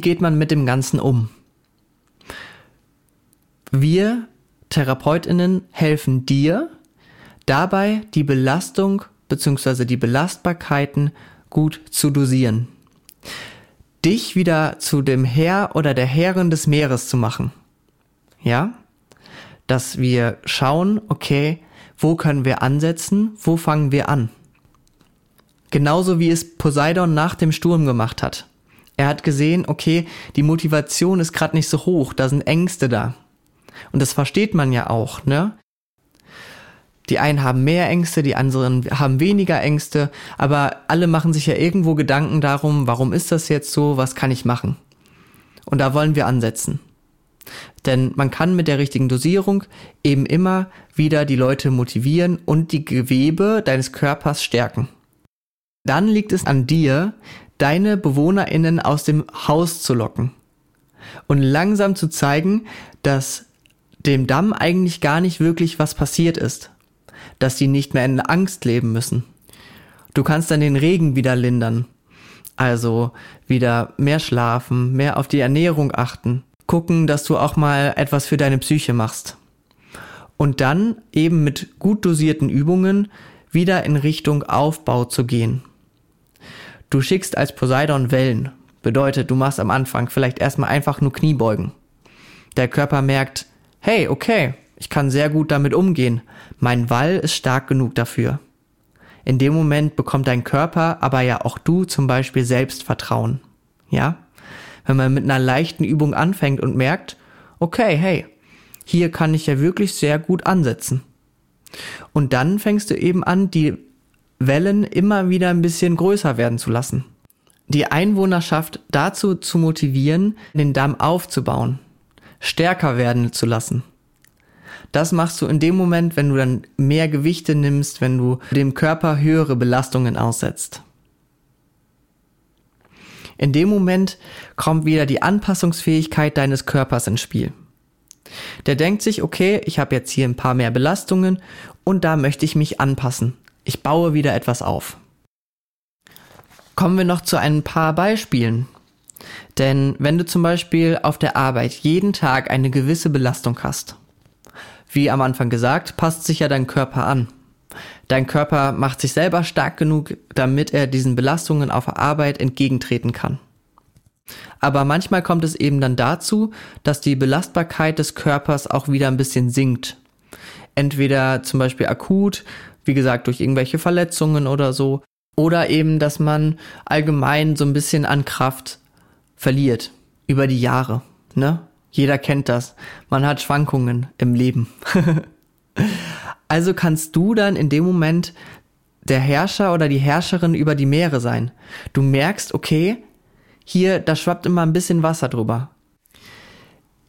Geht man mit dem Ganzen um? Wir Therapeutinnen helfen dir dabei, die Belastung bzw. die Belastbarkeiten gut zu dosieren. Dich wieder zu dem Herr oder der Herrin des Meeres zu machen. Ja? Dass wir schauen, okay, wo können wir ansetzen, wo fangen wir an? Genauso wie es Poseidon nach dem Sturm gemacht hat. Er hat gesehen, okay, die Motivation ist gerade nicht so hoch, da sind Ängste da. Und das versteht man ja auch, ne? Die einen haben mehr Ängste, die anderen haben weniger Ängste, aber alle machen sich ja irgendwo Gedanken darum, warum ist das jetzt so, was kann ich machen? Und da wollen wir ansetzen. Denn man kann mit der richtigen Dosierung eben immer wieder die Leute motivieren und die Gewebe deines Körpers stärken. Dann liegt es an dir, deine Bewohnerinnen aus dem Haus zu locken und langsam zu zeigen, dass dem Damm eigentlich gar nicht wirklich was passiert ist, dass sie nicht mehr in Angst leben müssen. Du kannst dann den Regen wieder lindern, also wieder mehr schlafen, mehr auf die Ernährung achten, gucken, dass du auch mal etwas für deine Psyche machst. Und dann eben mit gut dosierten Übungen wieder in Richtung Aufbau zu gehen. Du schickst als Poseidon Wellen. Bedeutet, du machst am Anfang vielleicht erstmal einfach nur Kniebeugen. Der Körper merkt, hey, okay, ich kann sehr gut damit umgehen. Mein Wall ist stark genug dafür. In dem Moment bekommt dein Körper, aber ja auch du zum Beispiel Selbstvertrauen. Ja? Wenn man mit einer leichten Übung anfängt und merkt, okay, hey, hier kann ich ja wirklich sehr gut ansetzen. Und dann fängst du eben an, die Wellen immer wieder ein bisschen größer werden zu lassen. Die Einwohnerschaft dazu zu motivieren, den Damm aufzubauen, stärker werden zu lassen. Das machst du in dem Moment, wenn du dann mehr Gewichte nimmst, wenn du dem Körper höhere Belastungen aussetzt. In dem Moment kommt wieder die Anpassungsfähigkeit deines Körpers ins Spiel. Der denkt sich, okay, ich habe jetzt hier ein paar mehr Belastungen und da möchte ich mich anpassen. Ich baue wieder etwas auf. Kommen wir noch zu ein paar Beispielen. Denn wenn du zum Beispiel auf der Arbeit jeden Tag eine gewisse Belastung hast, wie am Anfang gesagt, passt sich ja dein Körper an. Dein Körper macht sich selber stark genug, damit er diesen Belastungen auf der Arbeit entgegentreten kann. Aber manchmal kommt es eben dann dazu, dass die Belastbarkeit des Körpers auch wieder ein bisschen sinkt. Entweder zum Beispiel akut, wie gesagt, durch irgendwelche Verletzungen oder so, oder eben, dass man allgemein so ein bisschen an Kraft verliert über die Jahre. Ne? Jeder kennt das. Man hat Schwankungen im Leben. also kannst du dann in dem Moment der Herrscher oder die Herrscherin über die Meere sein. Du merkst, okay, hier, da schwappt immer ein bisschen Wasser drüber.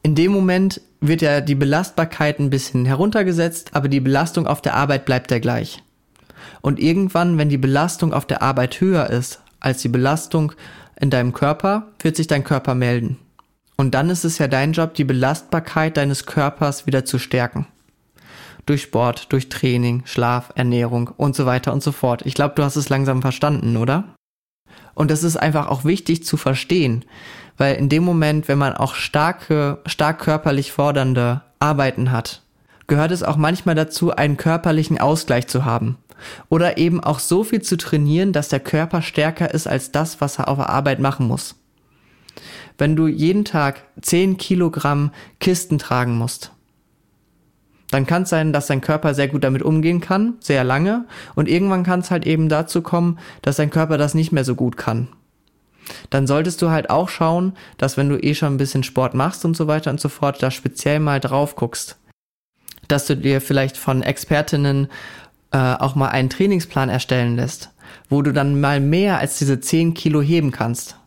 In dem Moment wird ja die Belastbarkeit ein bisschen heruntergesetzt, aber die Belastung auf der Arbeit bleibt ja gleich. Und irgendwann, wenn die Belastung auf der Arbeit höher ist als die Belastung in deinem Körper, wird sich dein Körper melden. Und dann ist es ja dein Job, die Belastbarkeit deines Körpers wieder zu stärken. Durch Sport, durch Training, Schlaf, Ernährung und so weiter und so fort. Ich glaube, du hast es langsam verstanden, oder? Und das ist einfach auch wichtig zu verstehen, weil in dem Moment, wenn man auch starke, stark körperlich fordernde Arbeiten hat, gehört es auch manchmal dazu, einen körperlichen Ausgleich zu haben. Oder eben auch so viel zu trainieren, dass der Körper stärker ist als das, was er auf der Arbeit machen muss. Wenn du jeden Tag 10 Kilogramm Kisten tragen musst, dann kann es sein, dass dein Körper sehr gut damit umgehen kann, sehr lange, und irgendwann kann es halt eben dazu kommen, dass dein Körper das nicht mehr so gut kann. Dann solltest du halt auch schauen, dass wenn du eh schon ein bisschen Sport machst und so weiter und so fort, da speziell mal drauf guckst. Dass du dir vielleicht von Expertinnen äh, auch mal einen Trainingsplan erstellen lässt, wo du dann mal mehr als diese 10 Kilo heben kannst.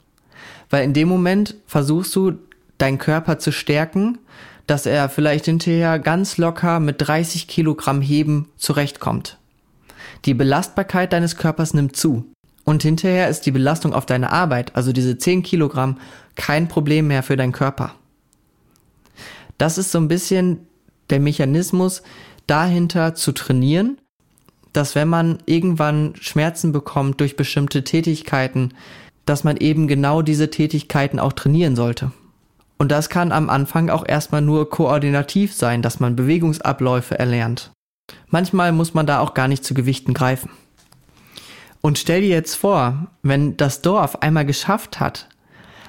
Weil in dem Moment versuchst du, deinen Körper zu stärken, dass er vielleicht hinterher ganz locker mit 30 Kilogramm Heben zurechtkommt. Die Belastbarkeit deines Körpers nimmt zu. Und hinterher ist die Belastung auf deine Arbeit, also diese 10 Kilogramm, kein Problem mehr für deinen Körper. Das ist so ein bisschen der Mechanismus dahinter zu trainieren, dass wenn man irgendwann Schmerzen bekommt durch bestimmte Tätigkeiten, dass man eben genau diese Tätigkeiten auch trainieren sollte. Und das kann am Anfang auch erstmal nur koordinativ sein, dass man Bewegungsabläufe erlernt. Manchmal muss man da auch gar nicht zu Gewichten greifen. Und stell dir jetzt vor, wenn das Dorf einmal geschafft hat,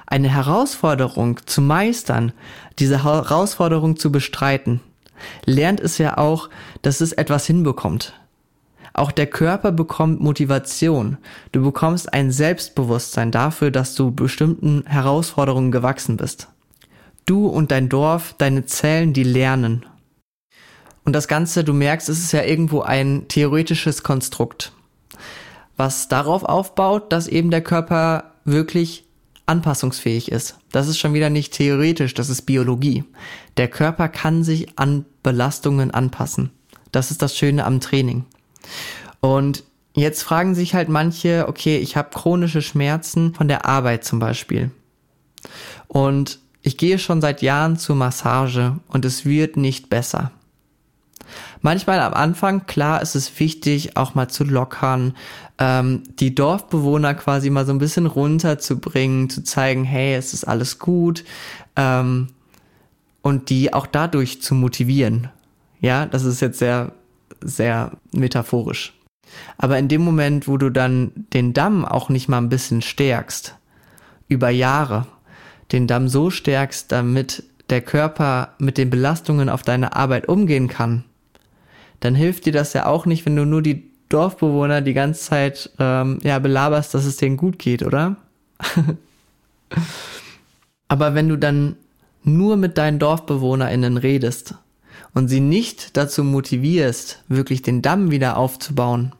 eine Herausforderung zu meistern, diese Herausforderung zu bestreiten, lernt es ja auch, dass es etwas hinbekommt. Auch der Körper bekommt Motivation. Du bekommst ein Selbstbewusstsein dafür, dass du bestimmten Herausforderungen gewachsen bist. Du und dein Dorf, deine Zellen, die lernen. Und das Ganze, du merkst, es ist ja irgendwo ein theoretisches Konstrukt, was darauf aufbaut, dass eben der Körper wirklich anpassungsfähig ist. Das ist schon wieder nicht theoretisch, das ist Biologie. Der Körper kann sich an Belastungen anpassen. Das ist das Schöne am Training. Und jetzt fragen sich halt manche, okay, ich habe chronische Schmerzen von der Arbeit zum Beispiel. Und ich gehe schon seit Jahren zur Massage und es wird nicht besser. Manchmal am Anfang, klar, ist es wichtig, auch mal zu lockern, ähm, die Dorfbewohner quasi mal so ein bisschen runterzubringen, zu zeigen, hey, es ist alles gut ähm, und die auch dadurch zu motivieren. Ja, das ist jetzt sehr, sehr metaphorisch. Aber in dem Moment, wo du dann den Damm auch nicht mal ein bisschen stärkst, über Jahre, den Damm so stärkst, damit der Körper mit den Belastungen auf deine Arbeit umgehen kann, dann hilft dir das ja auch nicht, wenn du nur die Dorfbewohner die ganze Zeit ähm, ja, belaberst, dass es denen gut geht, oder? Aber wenn du dann nur mit deinen DorfbewohnerInnen redest und sie nicht dazu motivierst, wirklich den Damm wieder aufzubauen,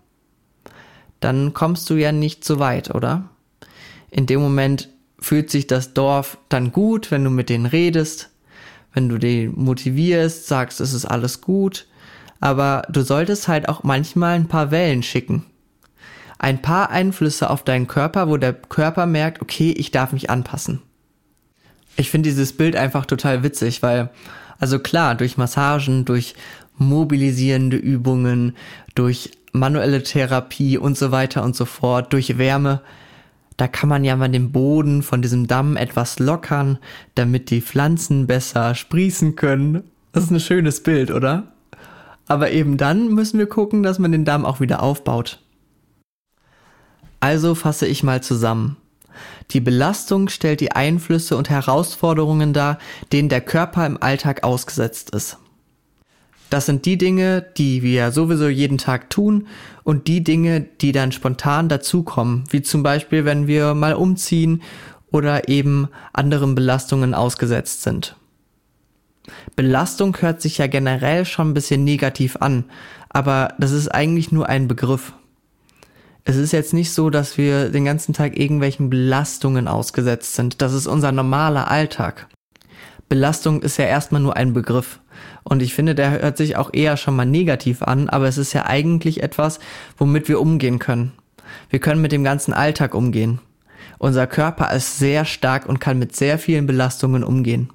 dann kommst du ja nicht so weit, oder? In dem Moment fühlt sich das Dorf dann gut, wenn du mit denen redest, wenn du die motivierst, sagst, es ist alles gut, aber du solltest halt auch manchmal ein paar Wellen schicken. Ein paar Einflüsse auf deinen Körper, wo der Körper merkt, okay, ich darf mich anpassen. Ich finde dieses Bild einfach total witzig, weil, also klar, durch Massagen, durch mobilisierende Übungen, durch manuelle Therapie und so weiter und so fort, durch Wärme, da kann man ja mal den Boden von diesem Damm etwas lockern, damit die Pflanzen besser sprießen können. Das ist ein schönes Bild, oder? Aber eben dann müssen wir gucken, dass man den Damm auch wieder aufbaut. Also fasse ich mal zusammen. Die Belastung stellt die Einflüsse und Herausforderungen dar, denen der Körper im Alltag ausgesetzt ist. Das sind die Dinge, die wir sowieso jeden Tag tun und die Dinge, die dann spontan dazukommen, wie zum Beispiel, wenn wir mal umziehen oder eben anderen Belastungen ausgesetzt sind. Belastung hört sich ja generell schon ein bisschen negativ an, aber das ist eigentlich nur ein Begriff. Es ist jetzt nicht so, dass wir den ganzen Tag irgendwelchen Belastungen ausgesetzt sind. Das ist unser normaler Alltag. Belastung ist ja erstmal nur ein Begriff. Und ich finde, der hört sich auch eher schon mal negativ an, aber es ist ja eigentlich etwas, womit wir umgehen können. Wir können mit dem ganzen Alltag umgehen. Unser Körper ist sehr stark und kann mit sehr vielen Belastungen umgehen.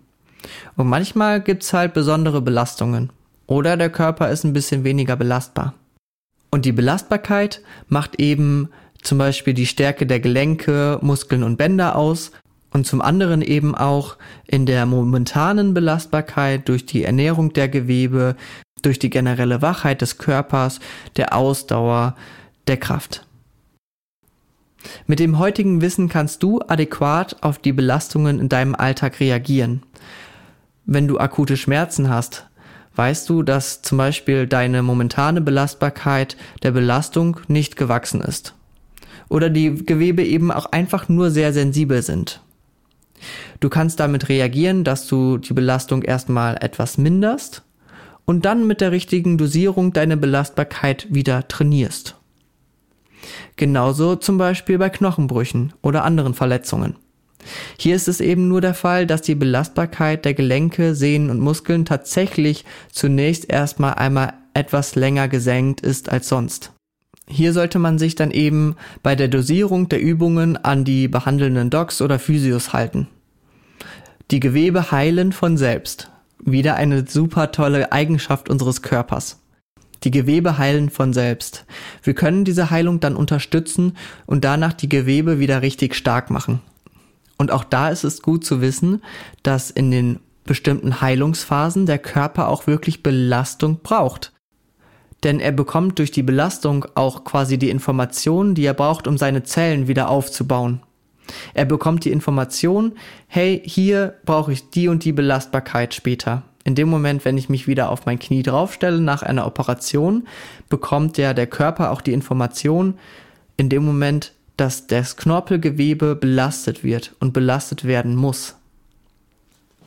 Und manchmal gibt's halt besondere Belastungen. Oder der Körper ist ein bisschen weniger belastbar. Und die Belastbarkeit macht eben zum Beispiel die Stärke der Gelenke, Muskeln und Bänder aus und zum anderen eben auch in der momentanen Belastbarkeit durch die Ernährung der Gewebe, durch die generelle Wachheit des Körpers, der Ausdauer, der Kraft. Mit dem heutigen Wissen kannst du adäquat auf die Belastungen in deinem Alltag reagieren wenn du akute Schmerzen hast, weißt du, dass zum Beispiel deine momentane Belastbarkeit der Belastung nicht gewachsen ist. Oder die Gewebe eben auch einfach nur sehr sensibel sind. Du kannst damit reagieren, dass du die Belastung erstmal etwas minderst und dann mit der richtigen Dosierung deine Belastbarkeit wieder trainierst. Genauso zum Beispiel bei Knochenbrüchen oder anderen Verletzungen. Hier ist es eben nur der Fall, dass die Belastbarkeit der Gelenke, Sehnen und Muskeln tatsächlich zunächst erstmal einmal etwas länger gesenkt ist als sonst. Hier sollte man sich dann eben bei der Dosierung der Übungen an die behandelnden Docs oder Physios halten. Die Gewebe heilen von selbst. Wieder eine super tolle Eigenschaft unseres Körpers. Die Gewebe heilen von selbst. Wir können diese Heilung dann unterstützen und danach die Gewebe wieder richtig stark machen. Und auch da ist es gut zu wissen, dass in den bestimmten Heilungsphasen der Körper auch wirklich Belastung braucht. Denn er bekommt durch die Belastung auch quasi die Informationen, die er braucht, um seine Zellen wieder aufzubauen. Er bekommt die Information, hey, hier brauche ich die und die Belastbarkeit später. In dem Moment, wenn ich mich wieder auf mein Knie draufstelle nach einer Operation, bekommt ja der Körper auch die Information, in dem Moment, dass das Knorpelgewebe belastet wird und belastet werden muss.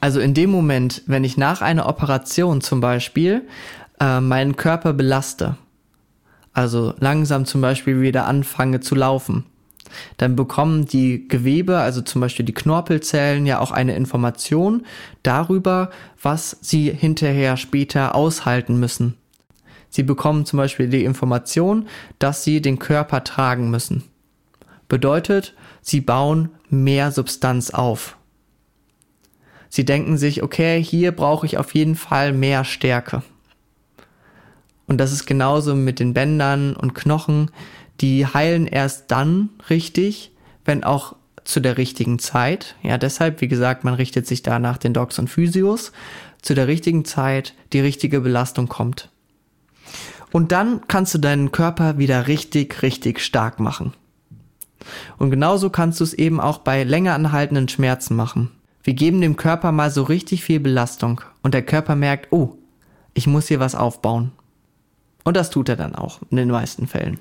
Also in dem Moment, wenn ich nach einer Operation zum Beispiel äh, meinen Körper belaste, also langsam zum Beispiel wieder anfange zu laufen, dann bekommen die Gewebe, also zum Beispiel die Knorpelzellen, ja auch eine Information darüber, was sie hinterher später aushalten müssen. Sie bekommen zum Beispiel die Information, dass sie den Körper tragen müssen. Bedeutet, sie bauen mehr Substanz auf. Sie denken sich, okay, hier brauche ich auf jeden Fall mehr Stärke. Und das ist genauso mit den Bändern und Knochen die heilen erst dann richtig, wenn auch zu der richtigen Zeit. Ja, deshalb, wie gesagt, man richtet sich da nach den Docs und Physios. Zu der richtigen Zeit die richtige Belastung kommt. Und dann kannst du deinen Körper wieder richtig, richtig stark machen. Und genauso kannst du es eben auch bei länger anhaltenden Schmerzen machen. Wir geben dem Körper mal so richtig viel Belastung und der Körper merkt, oh, ich muss hier was aufbauen. Und das tut er dann auch in den meisten Fällen.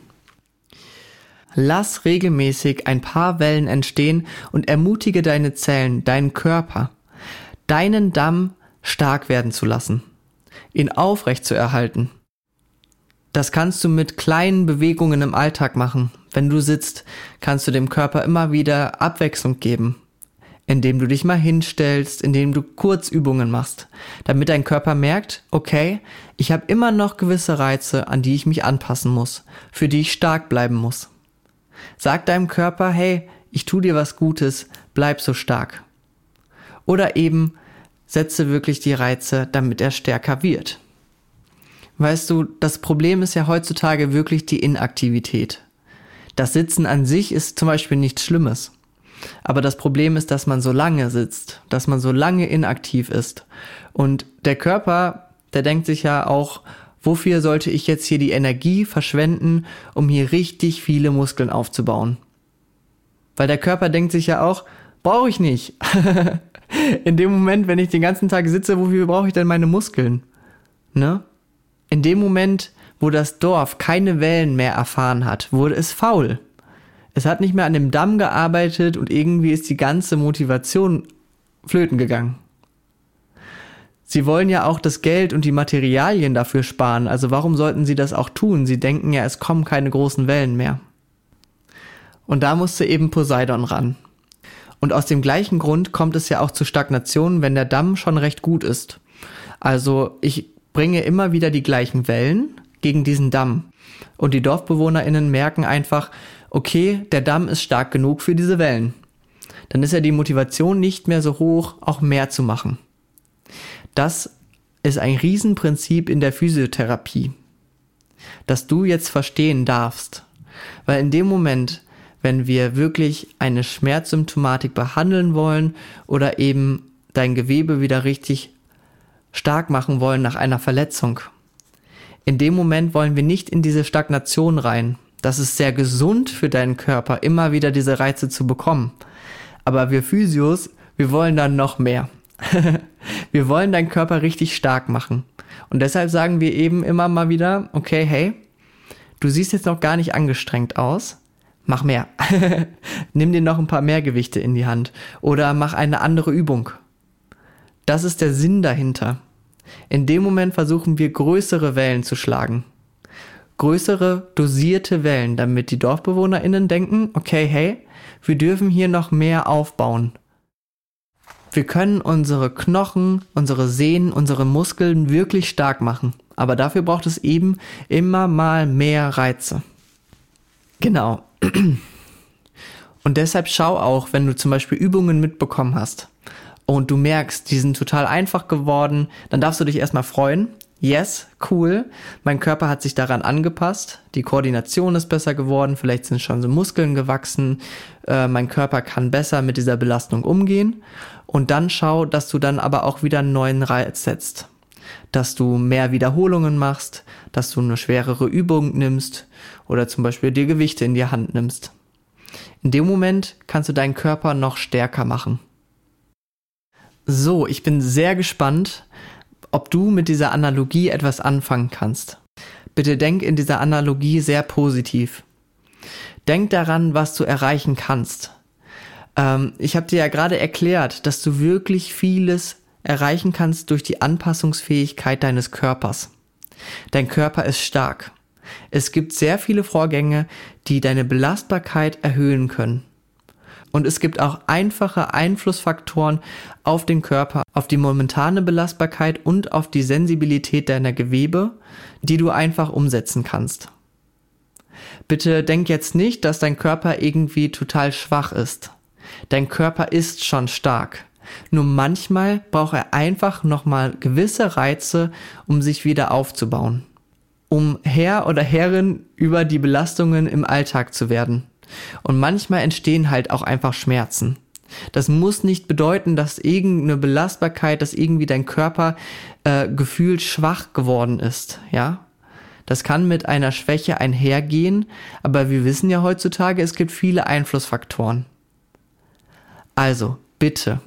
Lass regelmäßig ein paar Wellen entstehen und ermutige deine Zellen, deinen Körper, deinen Damm stark werden zu lassen, ihn aufrecht zu erhalten. Das kannst du mit kleinen Bewegungen im Alltag machen. Wenn du sitzt, kannst du dem Körper immer wieder Abwechslung geben, indem du dich mal hinstellst, indem du Kurzübungen machst, damit dein Körper merkt, okay, ich habe immer noch gewisse Reize, an die ich mich anpassen muss, für die ich stark bleiben muss. Sag deinem Körper, hey, ich tu dir was Gutes, bleib so stark. Oder eben setze wirklich die Reize, damit er stärker wird. Weißt du, das Problem ist ja heutzutage wirklich die Inaktivität. Das Sitzen an sich ist zum Beispiel nichts Schlimmes. Aber das Problem ist, dass man so lange sitzt, dass man so lange inaktiv ist. Und der Körper, der denkt sich ja auch, Wofür sollte ich jetzt hier die Energie verschwenden, um hier richtig viele Muskeln aufzubauen? Weil der Körper denkt sich ja auch, brauche ich nicht. In dem Moment, wenn ich den ganzen Tag sitze, wofür brauche ich denn meine Muskeln? Ne? In dem Moment, wo das Dorf keine Wellen mehr erfahren hat, wurde es faul. Es hat nicht mehr an dem Damm gearbeitet und irgendwie ist die ganze Motivation flöten gegangen. Sie wollen ja auch das Geld und die Materialien dafür sparen, also warum sollten sie das auch tun? Sie denken ja, es kommen keine großen Wellen mehr. Und da musste eben Poseidon ran. Und aus dem gleichen Grund kommt es ja auch zu Stagnation, wenn der Damm schon recht gut ist. Also ich bringe immer wieder die gleichen Wellen gegen diesen Damm. Und die DorfbewohnerInnen merken einfach, okay, der Damm ist stark genug für diese Wellen. Dann ist ja die Motivation nicht mehr so hoch, auch mehr zu machen. Das ist ein Riesenprinzip in der Physiotherapie, das du jetzt verstehen darfst. Weil in dem Moment, wenn wir wirklich eine Schmerzsymptomatik behandeln wollen oder eben dein Gewebe wieder richtig stark machen wollen nach einer Verletzung, in dem Moment wollen wir nicht in diese Stagnation rein. Das ist sehr gesund für deinen Körper, immer wieder diese Reize zu bekommen. Aber wir Physios, wir wollen dann noch mehr. wir wollen deinen Körper richtig stark machen. Und deshalb sagen wir eben immer mal wieder, okay, hey, du siehst jetzt noch gar nicht angestrengt aus. Mach mehr. Nimm dir noch ein paar mehr Gewichte in die Hand. Oder mach eine andere Übung. Das ist der Sinn dahinter. In dem Moment versuchen wir größere Wellen zu schlagen. Größere, dosierte Wellen, damit die DorfbewohnerInnen denken, okay, hey, wir dürfen hier noch mehr aufbauen. Wir können unsere Knochen, unsere Sehnen, unsere Muskeln wirklich stark machen. Aber dafür braucht es eben immer mal mehr Reize. Genau. Und deshalb schau auch, wenn du zum Beispiel Übungen mitbekommen hast und du merkst, die sind total einfach geworden, dann darfst du dich erstmal freuen. yes, cool, mein Körper hat sich daran angepasst, die Koordination ist besser geworden, vielleicht sind schon so Muskeln gewachsen, äh, mein Körper kann besser mit dieser Belastung umgehen und dann schau, dass du dann aber auch wieder einen neuen Reiz setzt, dass du mehr Wiederholungen machst, dass du eine schwerere Übung nimmst oder zum Beispiel dir Gewichte in die Hand nimmst. In dem Moment kannst du deinen Körper noch stärker machen. So, ich bin sehr gespannt, ob du mit dieser Analogie etwas anfangen kannst. Bitte denk in dieser Analogie sehr positiv. Denk daran, was du erreichen kannst. Ähm, ich habe dir ja gerade erklärt, dass du wirklich vieles erreichen kannst durch die Anpassungsfähigkeit deines Körpers. Dein Körper ist stark. Es gibt sehr viele Vorgänge, die deine Belastbarkeit erhöhen können. Und es gibt auch einfache Einflussfaktoren auf den Körper, auf die momentane Belastbarkeit und auf die Sensibilität deiner Gewebe, die du einfach umsetzen kannst. Bitte denk jetzt nicht, dass dein Körper irgendwie total schwach ist. Dein Körper ist schon stark. Nur manchmal braucht er einfach nochmal gewisse Reize, um sich wieder aufzubauen. Um Herr oder Herrin über die Belastungen im Alltag zu werden. Und manchmal entstehen halt auch einfach Schmerzen. Das muss nicht bedeuten, dass irgendeine Belastbarkeit, dass irgendwie dein Körper äh, gefühlt schwach geworden ist, ja. Das kann mit einer Schwäche einhergehen, aber wir wissen ja heutzutage, es gibt viele Einflussfaktoren. Also, bitte,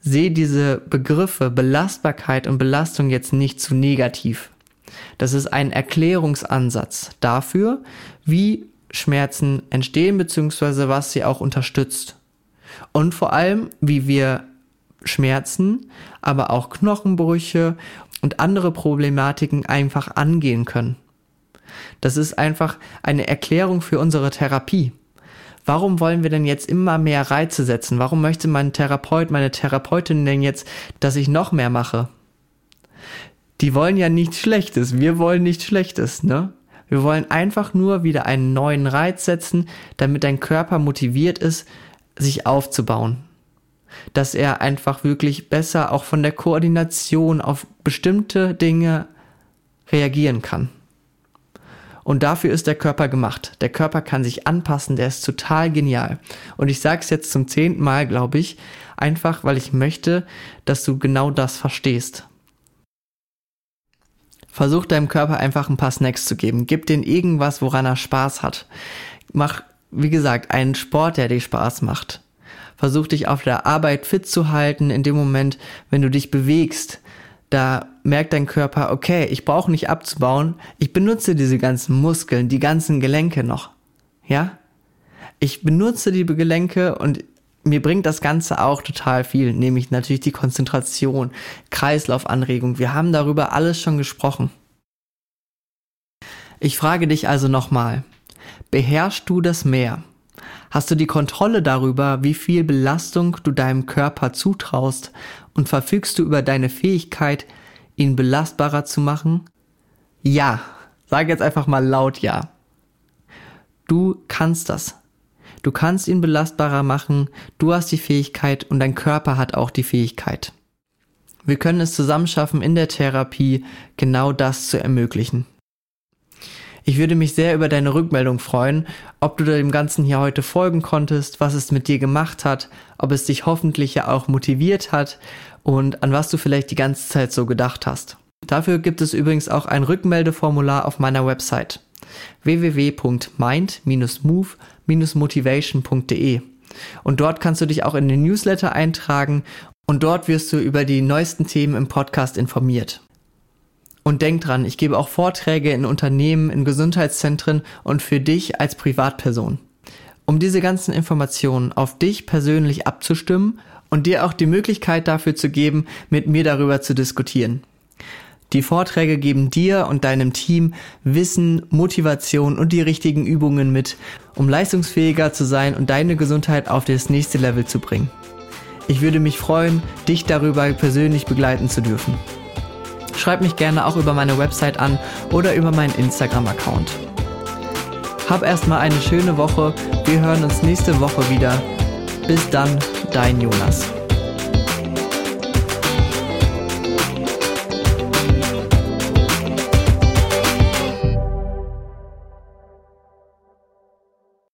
seh diese Begriffe Belastbarkeit und Belastung jetzt nicht zu negativ. Das ist ein Erklärungsansatz dafür, wie Schmerzen entstehen, beziehungsweise was sie auch unterstützt. Und vor allem, wie wir Schmerzen, aber auch Knochenbrüche und andere Problematiken einfach angehen können. Das ist einfach eine Erklärung für unsere Therapie. Warum wollen wir denn jetzt immer mehr Reize setzen? Warum möchte mein Therapeut, meine Therapeutin denn jetzt, dass ich noch mehr mache? Die wollen ja nichts Schlechtes. Wir wollen nichts Schlechtes, ne? Wir wollen einfach nur wieder einen neuen Reiz setzen, damit dein Körper motiviert ist, sich aufzubauen. Dass er einfach wirklich besser auch von der Koordination auf bestimmte Dinge reagieren kann. Und dafür ist der Körper gemacht. Der Körper kann sich anpassen, der ist total genial. Und ich sage es jetzt zum zehnten Mal, glaube ich, einfach weil ich möchte, dass du genau das verstehst. Versuch deinem Körper einfach ein paar Snacks zu geben. Gib den irgendwas, woran er Spaß hat. Mach, wie gesagt, einen Sport, der dir Spaß macht. Versuch dich auf der Arbeit fit zu halten. In dem Moment, wenn du dich bewegst, da merkt dein Körper, okay, ich brauche nicht abzubauen. Ich benutze diese ganzen Muskeln, die ganzen Gelenke noch. Ja? Ich benutze die Gelenke und mir bringt das Ganze auch total viel, nämlich natürlich die Konzentration, Kreislaufanregung. Wir haben darüber alles schon gesprochen. Ich frage dich also nochmal, beherrschst du das Meer? Hast du die Kontrolle darüber, wie viel Belastung du deinem Körper zutraust und verfügst du über deine Fähigkeit, ihn belastbarer zu machen? Ja, sag jetzt einfach mal laut ja. Du kannst das. Du kannst ihn belastbarer machen, du hast die Fähigkeit und dein Körper hat auch die Fähigkeit. Wir können es zusammen schaffen, in der Therapie genau das zu ermöglichen. Ich würde mich sehr über deine Rückmeldung freuen, ob du dem Ganzen hier heute folgen konntest, was es mit dir gemacht hat, ob es dich hoffentlich ja auch motiviert hat und an was du vielleicht die ganze Zeit so gedacht hast. Dafür gibt es übrigens auch ein Rückmeldeformular auf meiner Website www.mind-move-motivation.de. Und dort kannst du dich auch in den Newsletter eintragen und dort wirst du über die neuesten Themen im Podcast informiert. Und denk dran, ich gebe auch Vorträge in Unternehmen, in Gesundheitszentren und für dich als Privatperson. Um diese ganzen Informationen auf dich persönlich abzustimmen und dir auch die Möglichkeit dafür zu geben, mit mir darüber zu diskutieren. Die Vorträge geben dir und deinem Team Wissen, Motivation und die richtigen Übungen mit, um leistungsfähiger zu sein und deine Gesundheit auf das nächste Level zu bringen. Ich würde mich freuen, dich darüber persönlich begleiten zu dürfen. Schreib mich gerne auch über meine Website an oder über meinen Instagram-Account. Hab erstmal eine schöne Woche. Wir hören uns nächste Woche wieder. Bis dann, dein Jonas.